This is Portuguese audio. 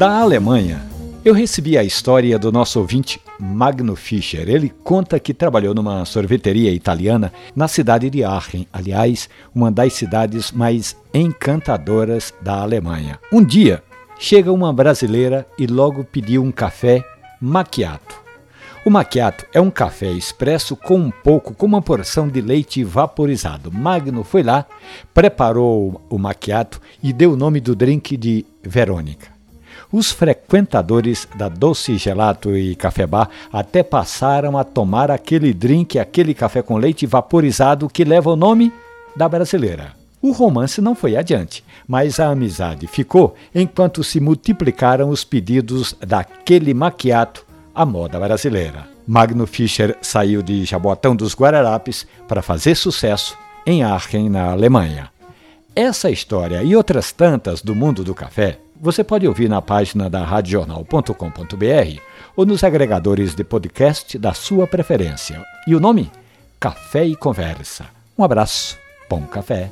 Da Alemanha, eu recebi a história do nosso ouvinte Magno Fischer. Ele conta que trabalhou numa sorveteria italiana na cidade de Aachen, aliás, uma das cidades mais encantadoras da Alemanha. Um dia, chega uma brasileira e logo pediu um café macchiato. O macchiato é um café expresso com um pouco, com uma porção de leite vaporizado. Magno foi lá, preparou o macchiato e deu o nome do drink de Verônica. Os frequentadores da Doce Gelato e Café Bar até passaram a tomar aquele drink, aquele café com leite vaporizado que leva o nome da brasileira. O romance não foi adiante, mas a amizade ficou enquanto se multiplicaram os pedidos daquele maquiato à moda brasileira. Magno Fischer saiu de Jabotão dos Guararapes para fazer sucesso em Aachen, na Alemanha. Essa história e outras tantas do mundo do café você pode ouvir na página da radiojornal.com.br ou nos agregadores de podcast da sua preferência. E o nome? Café e Conversa. Um abraço, bom café.